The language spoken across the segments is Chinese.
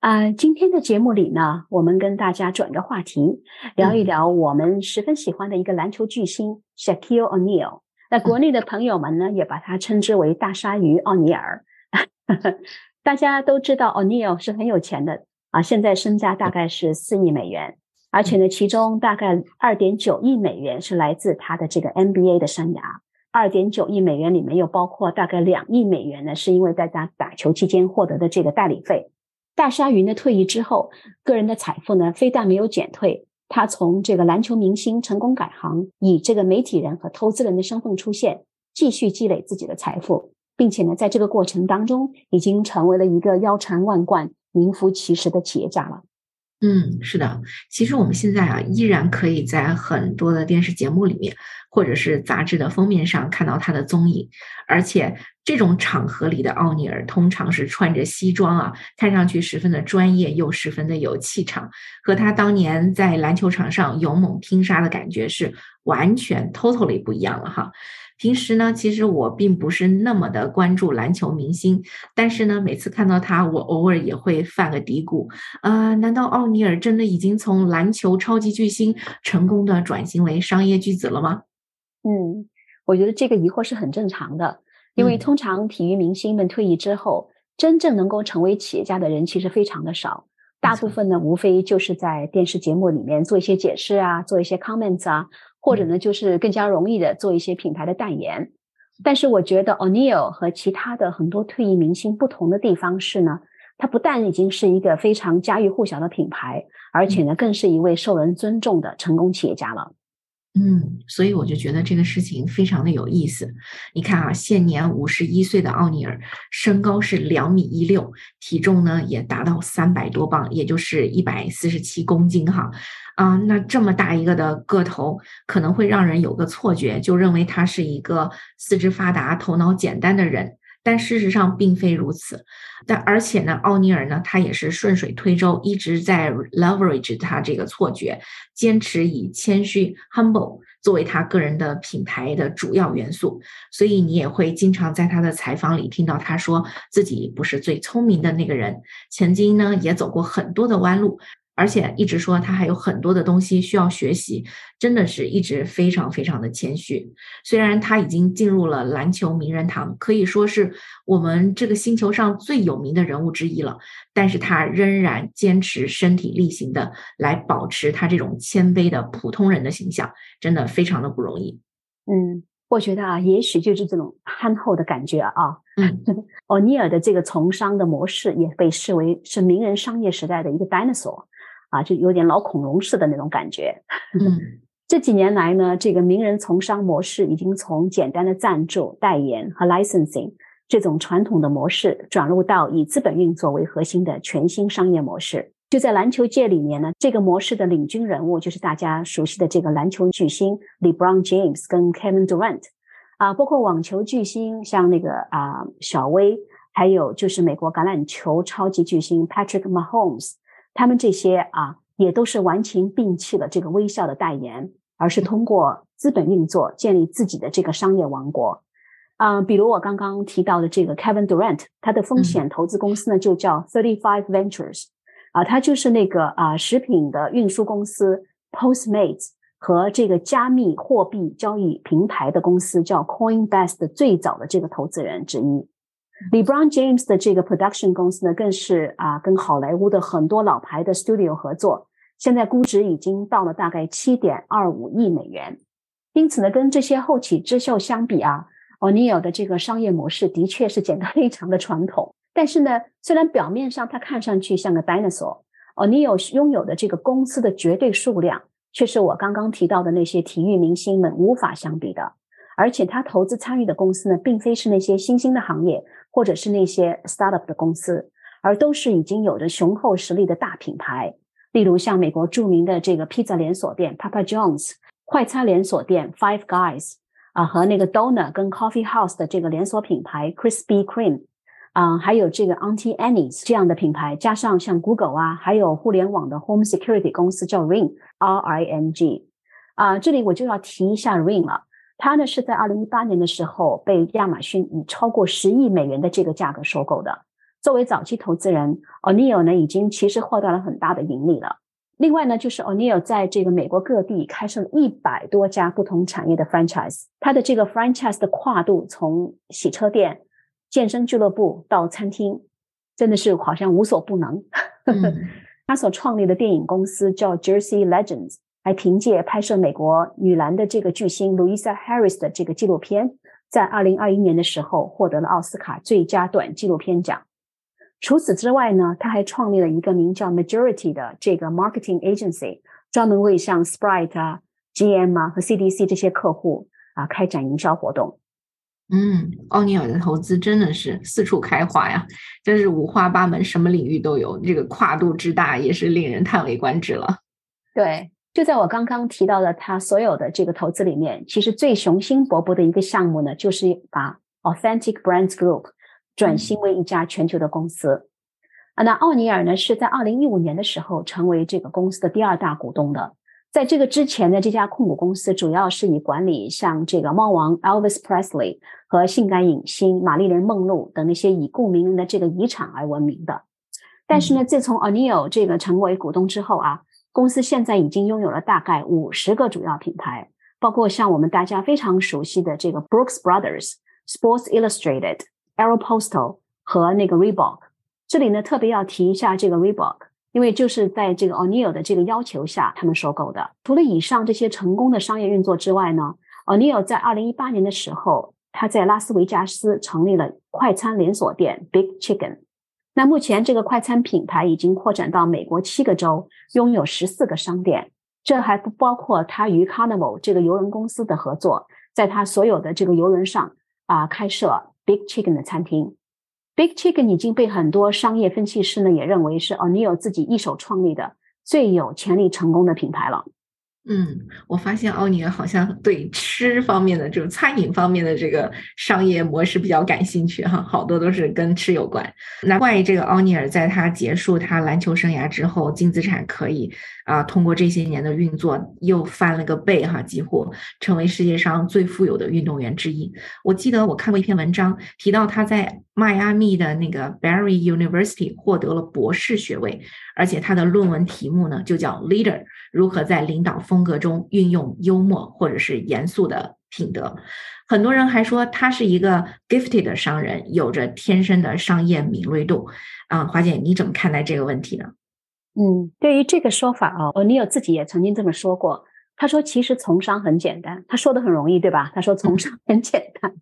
啊，今天的节目里呢，我们跟大家转个话题，聊一聊我们十分喜欢的一个篮球巨星 Shaquille O'Neal。那国内的朋友们呢，也把他称之为大鲨鱼奥尼尔。大家都知道 O'Neal 是很有钱的啊，现在身家大概是四亿美元，而且呢，其中大概二点九亿美元是来自他的这个 NBA 的生涯，二点九亿美元里面又包括大概两亿美元呢，是因为在他打球期间获得的这个代理费。大鲨鱼呢退役之后，个人的财富呢非但没有减退，他从这个篮球明星成功改行，以这个媒体人和投资人的身份出现，继续积累自己的财富，并且呢在这个过程当中，已经成为了一个腰缠万贯、名副其实的企业家了。嗯，是的，其实我们现在啊，依然可以在很多的电视节目里面，或者是杂志的封面上看到他的踪影。而且这种场合里的奥尼尔，通常是穿着西装啊，看上去十分的专业，又十分的有气场，和他当年在篮球场上勇猛拼杀的感觉是完全 totally 不一样了哈。平时呢，其实我并不是那么的关注篮球明星，但是呢，每次看到他，我偶尔也会犯个嘀咕，呃，难道奥尼尔真的已经从篮球超级巨星成功的转型为商业巨子了吗？嗯，我觉得这个疑惑是很正常的，因为通常体育明星们退役之后，真正能够成为企业家的人其实非常的少，大部分呢，无非就是在电视节目里面做一些解释啊，做一些 comments 啊。或者呢，就是更加容易的做一些品牌的代言。但是我觉得 O'Neal 和其他的很多退役明星不同的地方是呢，他不但已经是一个非常家喻户晓的品牌，而且呢，更是一位受人尊重的成功企业家了。嗯，所以我就觉得这个事情非常的有意思。你看啊，现年五十一岁的奥尼尔，身高是两米一六，体重呢也达到三百多磅，也就是一百四十七公斤哈。啊，那这么大一个的个头，可能会让人有个错觉，就认为他是一个四肢发达、头脑简单的人。但事实上并非如此，但而且呢，奥尼尔呢，他也是顺水推舟，一直在 leverage 他这个错觉，坚持以谦虚 humble 作为他个人的品牌的主要元素。所以你也会经常在他的采访里听到他说自己不是最聪明的那个人，曾经呢也走过很多的弯路。而且一直说他还有很多的东西需要学习，真的是一直非常非常的谦虚。虽然他已经进入了篮球名人堂，可以说是我们这个星球上最有名的人物之一了，但是他仍然坚持身体力行的来保持他这种谦卑的普通人的形象，真的非常的不容易。嗯，我觉得啊，也许就是这种憨厚的感觉啊。嗯，奥尼尔的这个从商的模式也被视为是名人商业时代的一个 dinosaur。啊，就有点老恐龙似的那种感觉。嗯，这几年来呢，这个名人从商模式已经从简单的赞助、代言和 licensing 这种传统的模式，转入到以资本运作为核心的全新商业模式。就在篮球界里面呢，这个模式的领军人物就是大家熟悉的这个篮球巨星 LeBron James 跟 Kevin Durant 啊，包括网球巨星像那个啊小威，还有就是美国橄榄球超级巨星 Patrick Mahomes。他们这些啊，也都是完全摒弃了这个微笑的代言，而是通过资本运作建立自己的这个商业王国。啊，比如我刚刚提到的这个 Kevin Durant，他的风险投资公司呢就叫 Thirty Five Ventures，啊，他就是那个啊食品的运输公司 Postmates 和这个加密货币交易平台的公司叫 Coinbase 的最早的这个投资人之一。LeBron James 的这个 production 公司呢，更是啊，跟好莱坞的很多老牌的 studio 合作，现在估值已经到了大概七点二五亿美元。因此呢，跟这些后起之秀相比啊，O'Neill 的这个商业模式的确是显得非常的传统。但是呢，虽然表面上它看上去像个 dinosaur，O'Neill 拥有的这个公司的绝对数量，却是我刚刚提到的那些体育明星们无法相比的。而且他投资参与的公司呢，并非是那些新兴的行业。或者是那些 startup 的公司，而都是已经有着雄厚实力的大品牌，例如像美国著名的这个披萨连锁店 Papa John's、快餐连锁店 Five Guys，啊，和那个 Donor 跟 Coffee House 的这个连锁品牌 Crispy Cream，啊，还有这个 Auntie Annie's 这样的品牌，加上像 Google 啊，还有互联网的 Home Security 公司叫 Ring R I N G，啊，这里我就要提一下 Ring 了，它呢是在二零一八年的时候被亚马逊以超过十亿美元的这个价格收购的。作为早期投资人，O'Neill 呢已经其实获得了很大的盈利了。另外呢，就是 O'Neill 在这个美国各地开设了一百多家不同产业的 franchise，它的这个 franchise 的跨度从洗车店、健身俱乐部到餐厅，真的是好像无所不能。他所创立的电影公司叫 Jersey Legends，还凭借拍摄美国女篮的这个巨星 Louisa Harris 的这个纪录片，在二零二一年的时候获得了奥斯卡最佳短纪录片奖。除此之外呢，他还创立了一个名叫 Majority 的这个 marketing agency，专门为像 Sprite 啊、GM 啊和 CDC 这些客户啊开展营销活动。嗯，奥尼尔的投资真的是四处开花呀，真是五花八门，什么领域都有，这个跨度之大也是令人叹为观止了。对，就在我刚刚提到的他所有的这个投资里面，其实最雄心勃勃的一个项目呢，就是把 Authentic Brands Group。转型为一家全球的公司啊，那奥尼尔呢是在二零一五年的时候成为这个公司的第二大股东的。在这个之前呢，这家控股公司主要是以管理像这个猫王 Elvis Presley 和性感影星玛丽莲梦露等那些已故名人的这个遗产而闻名的。但是呢，自从 O'Neill 这个成为股东之后啊，公司现在已经拥有了大概五十个主要品牌，包括像我们大家非常熟悉的这个 Brooks Brothers、Sports Illustrated。AeroPostal 和那个 Reebok，这里呢特别要提一下这个 Reebok，因为就是在这个 O'Neill 的这个要求下，他们收购的。除了以上这些成功的商业运作之外呢，O'Neill 在二零一八年的时候，他在拉斯维加斯成立了快餐连锁店 Big Chicken。那目前这个快餐品牌已经扩展到美国七个州，拥有十四个商店。这还不包括他与 Carnival 这个游轮公司的合作，在他所有的这个游轮上啊开设。Big Chicken 的餐厅，Big Chicken 已经被很多商业分析师呢也认为是 O'Neill 自己一手创立的最有潜力成功的品牌了。嗯，我发现奥尼尔好像对吃方面的这种餐饮方面的这个商业模式比较感兴趣哈，好多都是跟吃有关。难怪这个奥尼尔在他结束他篮球生涯之后，净资产可以啊通过这些年的运作又翻了个倍哈，几乎成为世界上最富有的运动员之一。我记得我看过一篇文章，提到他在迈阿密的那个 Barry University 获得了博士学位，而且他的论文题目呢就叫 Leader。如何在领导风格中运用幽默或者是严肃的品德？很多人还说他是一个 gifted 的商人，有着天生的商业敏锐度。啊，华姐，你怎么看待这个问题呢？嗯，对于这个说法啊，O'Neill 自己也曾经这么说过。他说：“其实从商很简单，他说的很容易，对吧？他说从商很简单，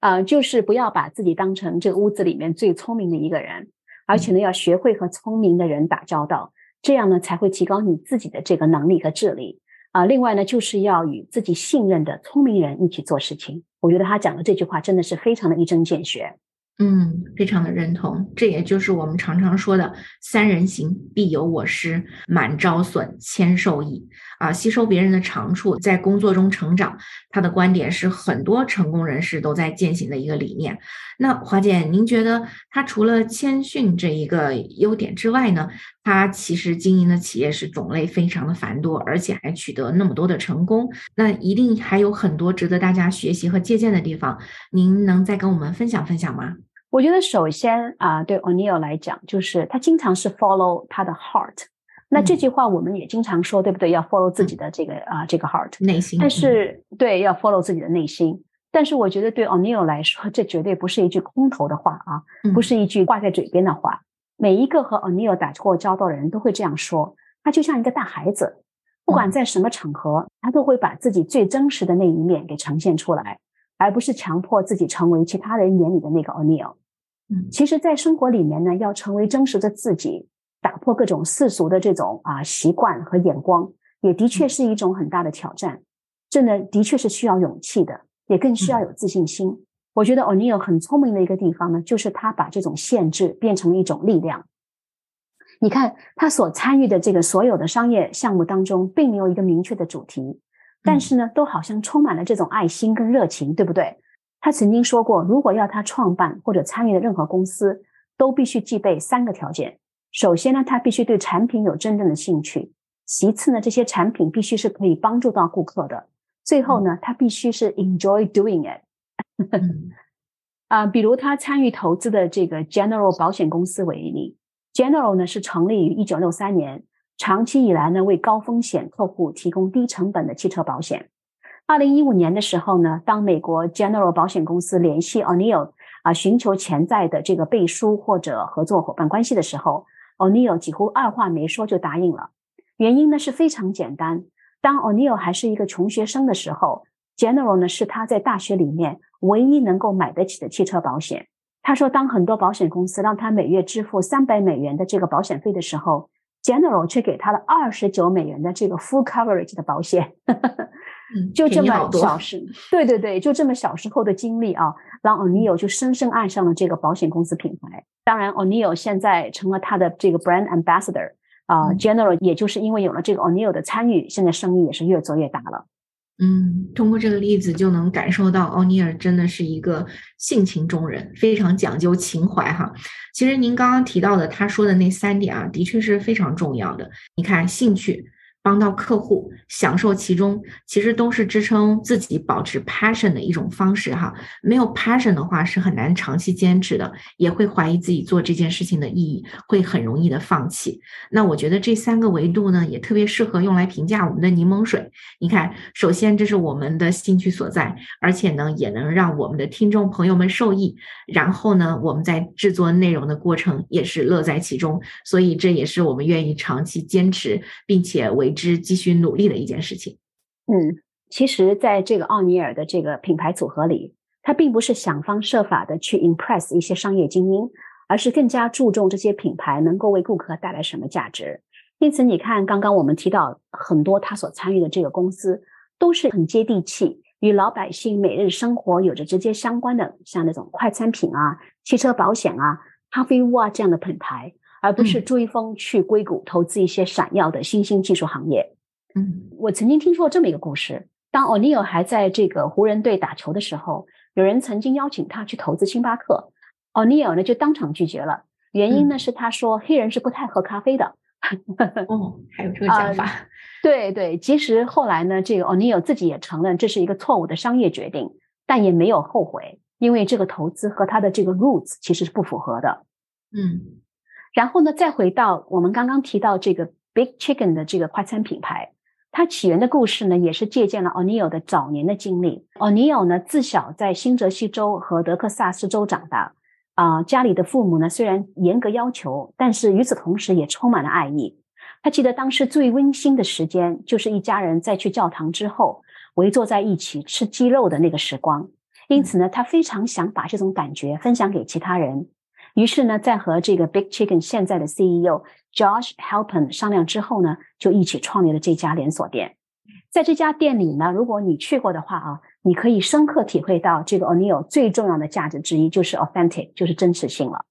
啊，就是不要把自己当成这个屋子里面最聪明的一个人，而且呢，要学会和聪明的人打交道。”这样呢，才会提高你自己的这个能力和智力啊。另外呢，就是要与自己信任的聪明人一起做事情。我觉得他讲的这句话真的是非常的一针见血。嗯，非常的认同。这也就是我们常常说的“三人行，必有我师；满招损，谦受益”。啊，吸收别人的长处，在工作中成长。他的观点是很多成功人士都在践行的一个理念。那华姐，您觉得他除了谦逊这一个优点之外呢？他其实经营的企业是种类非常的繁多，而且还取得那么多的成功。那一定还有很多值得大家学习和借鉴的地方。您能再跟我们分享分享吗？我觉得首先啊，对 O'Neill 来讲，就是他经常是 follow 他的 heart。那这句话我们也经常说，对不对？要 follow 自己的这个啊，这个 heart 内心。但是对，要 follow 自己的内心。但是我觉得对 O'Neill 来说，这绝对不是一句空头的话啊，不是一句挂在嘴边的话。每一个和 O'Neill 打过交道的人都会这样说。他就像一个大孩子，不管在什么场合，他都会把自己最真实的那一面给呈现出来，而不是强迫自己成为其他人眼里的那个 O'Neill。嗯，其实，在生活里面呢，要成为真实的自己，打破各种世俗的这种啊习惯和眼光，也的确是一种很大的挑战。这呢，的确是需要勇气的，也更需要有自信心。我觉得 O'Neill 很聪明的一个地方呢，就是他把这种限制变成了一种力量。你看，他所参与的这个所有的商业项目当中，并没有一个明确的主题，但是呢，都好像充满了这种爱心跟热情，对不对？他曾经说过，如果要他创办或者参与的任何公司，都必须具备三个条件。首先呢，他必须对产品有真正的兴趣；其次呢，这些产品必须是可以帮助到顾客的；最后呢，他必须是 enjoy doing it。啊，比如他参与投资的这个 General 保险公司为例，General 呢是成立于一九六三年，长期以来呢为高风险客户提供低成本的汽车保险。二零一五年的时候呢，当美国 General 保险公司联系 O'Neill 啊寻求潜在的这个背书或者合作伙伴关系的时候，O'Neill 几乎二话没说就答应了。原因呢是非常简单，当 O'Neill 还是一个穷学生的时候，General 呢是他在大学里面。唯一能够买得起的汽车保险，他说，当很多保险公司让他每月支付三百美元的这个保险费的时候，General 却给他了二十九美元的这个 full coverage 的保险。就这么小时，对对对，就这么小时候的经历啊，让 O'Neill 就深深爱上了这个保险公司品牌。当然，O'Neill 现在成了他的这个 brand ambassador 啊，General 也就是因为有了这个 O'Neill 的参与，现在生意也是越做越大了。嗯，通过这个例子就能感受到奥尼尔真的是一个性情中人，非常讲究情怀哈。其实您刚刚提到的他说的那三点啊，的确是非常重要的。你看，兴趣。帮到客户享受其中，其实都是支撑自己保持 passion 的一种方式哈。没有 passion 的话，是很难长期坚持的，也会怀疑自己做这件事情的意义，会很容易的放弃。那我觉得这三个维度呢，也特别适合用来评价我们的柠檬水。你看，首先这是我们的兴趣所在，而且呢，也能让我们的听众朋友们受益。然后呢，我们在制作内容的过程也是乐在其中，所以这也是我们愿意长期坚持并且为。之继续努力的一件事情。嗯，其实，在这个奥尼尔的这个品牌组合里，他并不是想方设法的去 impress 一些商业精英，而是更加注重这些品牌能够为顾客带来什么价值。因此，你看，刚刚我们提到很多他所参与的这个公司，都是很接地气，与老百姓每日生活有着直接相关的，像那种快餐品啊、汽车保险啊、咖啡屋啊这样的品牌。而不是追风去硅谷投资一些闪耀的新兴技术行业。嗯，我曾经听说这么一个故事：当 O'Neill 还在这个湖人队打球的时候，有人曾经邀请他去投资星巴克，O'Neill 呢就当场拒绝了。原因呢是他说黑人是不太喝咖啡的。哦，还有这个讲法？对对，其实后来呢，这个 O'Neill 自己也承认这是一个错误的商业决定，但也没有后悔，因为这个投资和他的这个 roots 其实是不符合的。嗯。然后呢，再回到我们刚刚提到这个 Big Chicken 的这个快餐品牌，它起源的故事呢，也是借鉴了 O'neil 的早年的经历。O'neil 呢，自小在新泽西州和德克萨斯州长大，啊，家里的父母呢虽然严格要求，但是与此同时也充满了爱意。他记得当时最温馨的时间，就是一家人在去教堂之后，围坐在一起吃鸡肉的那个时光。因此呢，他非常想把这种感觉分享给其他人。于是呢，在和这个 Big Chicken 现在的 CEO Josh Halpern 商量之后呢，就一起创立了这家连锁店。在这家店里呢，如果你去过的话啊，你可以深刻体会到这个 O'Neill 最重要的价值之一就是 authentic，就是真实性了。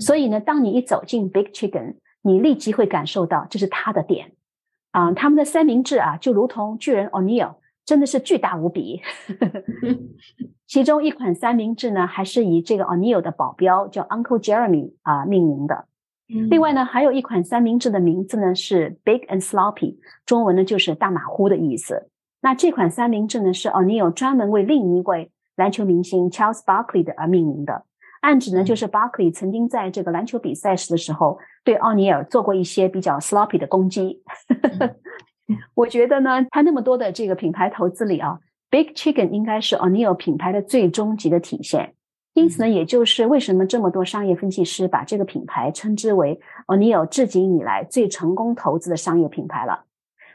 所以呢，当你一走进 Big Chicken，你立即会感受到这是他的店啊，他们的三明治啊，就如同巨人 O'Neill。真的是巨大无比，其中一款三明治呢，还是以这个 O'Neill 的保镖叫 Uncle Jeremy 啊命名的。另外呢，还有一款三明治的名字呢是 Big and Sloppy，中文呢就是大马虎的意思。那这款三明治呢是 O'Neill 专门为另一位篮球明星 Charles Barkley 的而命名的，暗指呢就是 Barkley 曾经在这个篮球比赛时的时候对奥尼尔做过一些比较 sloppy 的攻击。我觉得呢，它那么多的这个品牌投资里啊，Big Chicken 应该是 O'Neill 品牌的最终极的体现。因此呢，也就是为什么这么多商业分析师把这个品牌称之为 O'Neill 至今以来最成功投资的商业品牌了。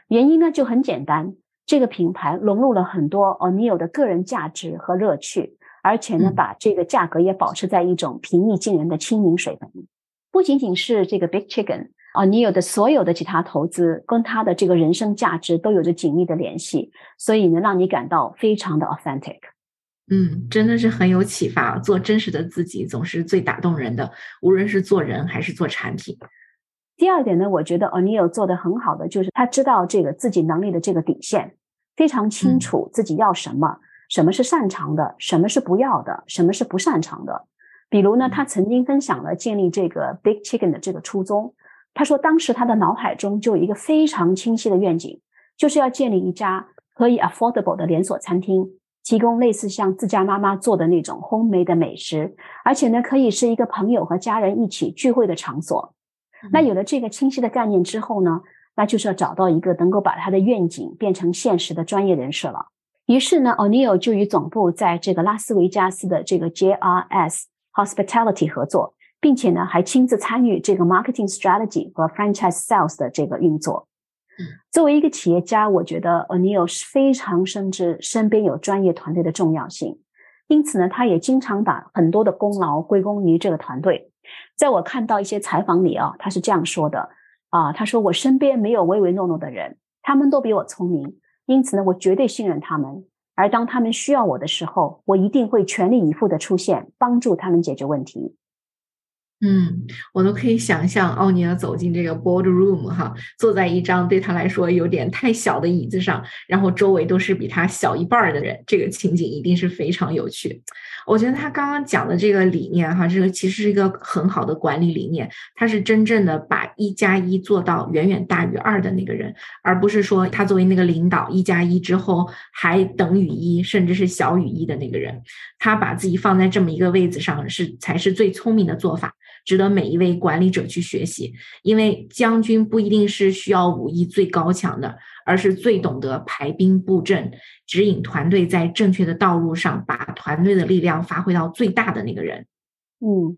原因呢就很简单，这个品牌融入了很多 O'Neill 的个人价值和乐趣，而且呢，把这个价格也保持在一种平易近人的亲民水平。不仅仅是这个 Big Chicken。啊，你有的所有的其他投资跟他的这个人生价值都有着紧密的联系，所以能让你感到非常的 authentic。嗯，真的是很有启发。做真实的自己总是最打动人的，无论是做人还是做产品。第二点呢，我觉得 O'Neill 做的很好的就是他知道这个自己能力的这个底线。非常清楚自己要什么，什么是擅长的，什么是不要的，什么是不擅长的。比如呢，他曾经分享了建立这个 Big Chicken 的这个初衷。他说，当时他的脑海中就有一个非常清晰的愿景，就是要建立一家可以 affordable 的连锁餐厅，提供类似像自家妈妈做的那种 homemade 的美食，而且呢，可以是一个朋友和家人一起聚会的场所。那有了这个清晰的概念之后呢，那就是要找到一个能够把他的愿景变成现实的专业人士了。于是呢，O'Neill 就与总部在这个拉斯维加斯的这个 JRS Hospitality 合作，并且呢，还亲自参与这个 marketing strategy 和 franchise sales 的这个运作。作为一个企业家，我觉得 O'Neill 是非常深知身边有专业团队的重要性，因此呢，他也经常把很多的功劳归功于这个团队。在我看到一些采访里啊，他是这样说的啊，他说我身边没有唯唯诺诺的人，他们都比我聪明，因此呢，我绝对信任他们。而当他们需要我的时候，我一定会全力以赴的出现，帮助他们解决问题。嗯，我都可以想象奥尼尔走进这个 boardroom 哈，坐在一张对他来说有点太小的椅子上，然后周围都是比他小一半的人，这个情景一定是非常有趣。我觉得他刚刚讲的这个理念哈，这个其实是一个很好的管理理念，他是真正的把一加一做到远远大于二的那个人，而不是说他作为那个领导一加一之后还等于一，甚至是小于一的那个人，他把自己放在这么一个位子上是才是最聪明的做法。值得每一位管理者去学习，因为将军不一定是需要武艺最高强的，而是最懂得排兵布阵、指引团队在正确的道路上，把团队的力量发挥到最大的那个人。嗯，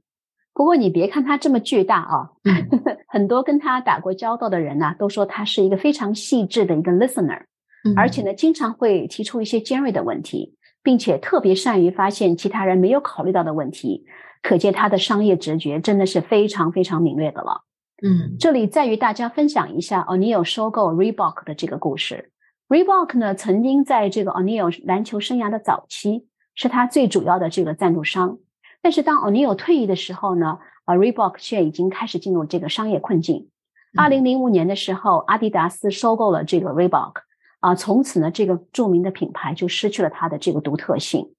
不过你别看他这么巨大啊，很多跟他打过交道的人呢，都说他是一个非常细致的一个 listener，而且呢，经常会提出一些尖锐的问题，并且特别善于发现其他人没有考虑到的问题。可见他的商业直觉真的是非常非常敏锐的了。嗯，这里再与大家分享一下 O'Neal 收购 Reebok 的这个故事。Reebok 呢，曾经在这个 O'Neal 篮球生涯的早期是他最主要的这个赞助商。但是当 O'Neal 退役的时候呢，啊，Reebok 却已经开始进入这个商业困境。二零零五年的时候，阿迪达斯收购了这个 Reebok，啊，从此呢，这个著名的品牌就失去了它的这个独特性。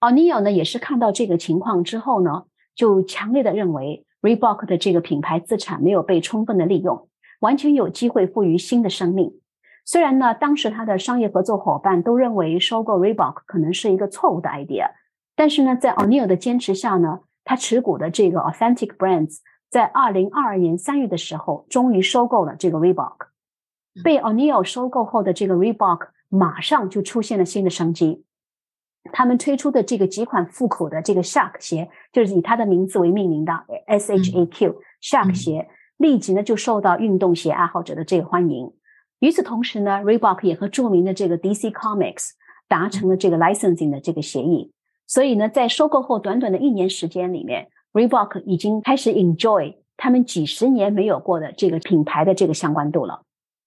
O'neil 呢，也是看到这个情况之后呢，就强烈的认为 Reebok 的这个品牌资产没有被充分的利用，完全有机会赋予新的生命。虽然呢，当时他的商业合作伙伴都认为收购 Reebok 可能是一个错误的 idea，但是呢，在 O'neil 的坚持下呢，他持股的这个 Authentic Brands 在二零二二年三月的时候，终于收购了这个 Reebok。被 O'Neill 收购后的这个 Reebok 马上就出现了新的商机。他们推出的这个几款复古的这个 Shark 鞋，就是以它的名字为命名的 S H A Q Shark 鞋，立即呢就受到运动鞋爱好者的这个欢迎。与此同时呢，Reebok 也和著名的这个 DC Comics 达成了这个 licensing 的这个协议。所以呢，在收购后短短的一年时间里面，Reebok 已经开始 enjoy 他们几十年没有过的这个品牌的这个相关度了。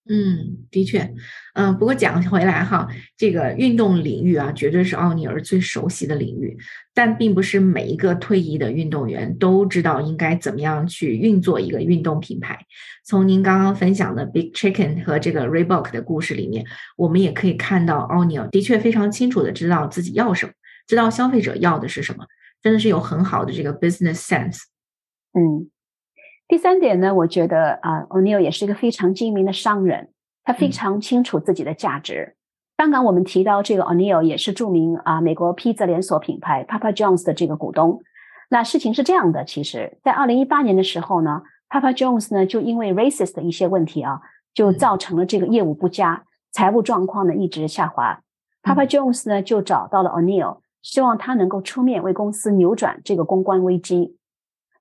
嗯，的确，嗯，不过讲回来哈，这个运动领域啊，绝对是奥尼尔最熟悉的领域，但并不是每一个退役的运动员都知道应该怎么样去运作一个运动品牌。从您刚刚分享的 Big Chicken 和这个 Reebok 的故事里面，我们也可以看到奥尼尔的确非常清楚的知道自己要什么，知道消费者要的是什么，真的是有很好的这个 business sense。嗯。第三点呢，我觉得啊，O'Neill 也是一个非常精明的商人，他非常清楚自己的价值。刚刚我们提到这个 O'Neill 也是著名啊美国披萨连锁品牌 Papa John's 的这个股东。那事情是这样的，其实，在二零一八年的时候呢，Papa John's 呢就因为 racist 的一些问题啊，就造成了这个业务不佳，财务状况呢一直下滑。Papa John's 呢就找到了 O'Neill，希望他能够出面为公司扭转这个公关危机。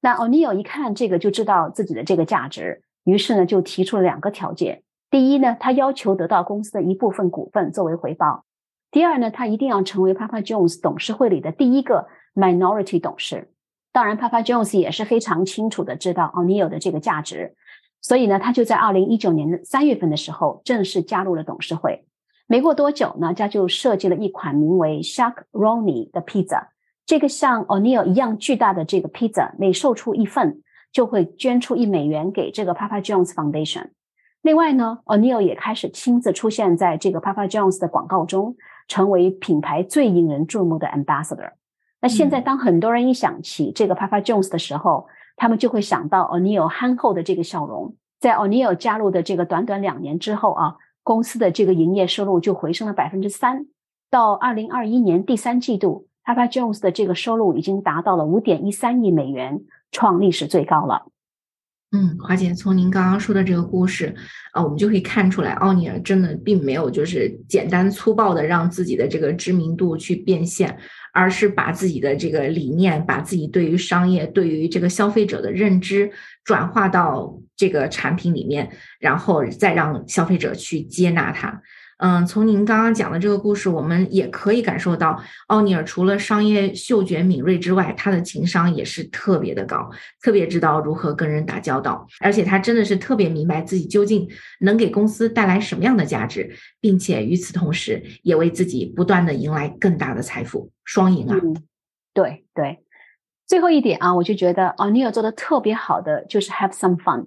那 O'neil 一看这个就知道自己的这个价值，于是呢就提出了两个条件：第一呢，他要求得到公司的一部分股份作为回报；第二呢，他一定要成为 Papa Jones 董事会里的第一个 minority 董事。当然，Papa Jones 也是非常清楚的知道 O'neil 的这个价值，所以呢，他就在二零一九年的三月份的时候正式加入了董事会。没过多久呢，他就设计了一款名为 Shark Ronnie 的披萨。这个像 O'Neill 一样巨大的这个 pizza，，每售出一份就会捐出一美元给这个 Papa John's Foundation。另外呢，O'Neill 也开始亲自出现在这个 Papa John's 的广告中，成为品牌最引人注目的 ambassador。那现在，当很多人一想起这个 Papa John's 的时候，他们就会想到 O'Neill 憨厚的这个笑容。在 O'Neill 加入的这个短短两年之后啊，公司的这个营业收入就回升了百分之三。到二零二一年第三季度，Papa John's 的这个收入已经达到了五点一三亿美元，创历史最高了。嗯，华姐，从您刚刚说的这个故事啊，我们就可以看出来，奥尼尔真的并没有就是简单粗暴的让自己的这个知名度去变现，而是把自己的这个理念，把自己对于商业、对于这个消费者的认知转化到这个产品里面，然后再让消费者去接纳它。嗯，从您刚刚讲的这个故事，我们也可以感受到，奥尼尔除了商业嗅觉敏锐之外，他的情商也是特别的高，特别知道如何跟人打交道，而且他真的是特别明白自己究竟能给公司带来什么样的价值，并且与此同时，也为自己不断的迎来更大的财富，双赢啊！对对，最后一点啊，我就觉得奥尼尔做的特别好的就是 have some fun，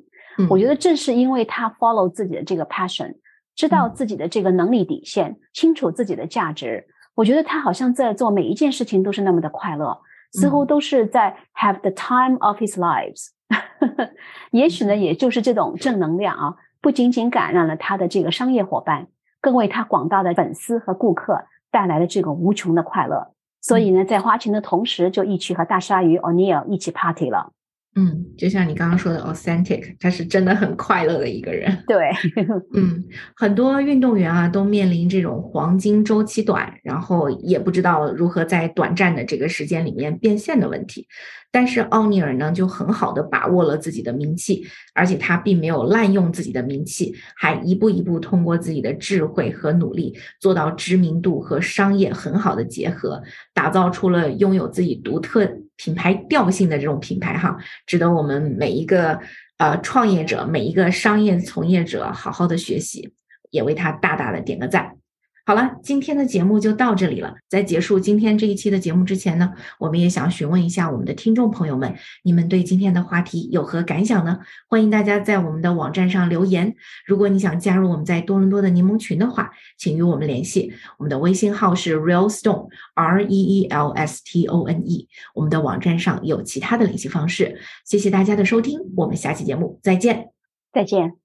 我觉得正是因为他 follow 自己的这个 passion。知道自己的这个能力底线，清楚自己的价值，我觉得他好像在做每一件事情都是那么的快乐，似乎都是在 have the time of his lives。也许呢，也就是这种正能量啊，不仅仅感染了他的这个商业伙伴，更为他广大的粉丝和顾客带来了这个无穷的快乐。所以呢，在花钱的同时，就一起和大鲨鱼 O'Neill 一起 party 了。嗯，就像你刚刚说的，authentic，他是真的很快乐的一个人。对，嗯，很多运动员啊都面临这种黄金周期短，然后也不知道如何在短暂的这个时间里面变现的问题。但是奥尼尔呢，就很好的把握了自己的名气，而且他并没有滥用自己的名气，还一步一步通过自己的智慧和努力，做到知名度和商业很好的结合，打造出了拥有自己独特品牌调性的这种品牌哈，值得我们每一个呃创业者、每一个商业从业者好好的学习，也为他大大的点个赞。好了，今天的节目就到这里了。在结束今天这一期的节目之前呢，我们也想询问一下我们的听众朋友们，你们对今天的话题有何感想呢？欢迎大家在我们的网站上留言。如果你想加入我们在多伦多的柠檬群的话，请与我们联系。我们的微信号是 Real Stone R E E L S T O N E。我们的网站上有其他的联系方式。谢谢大家的收听，我们下期节目再见。再见。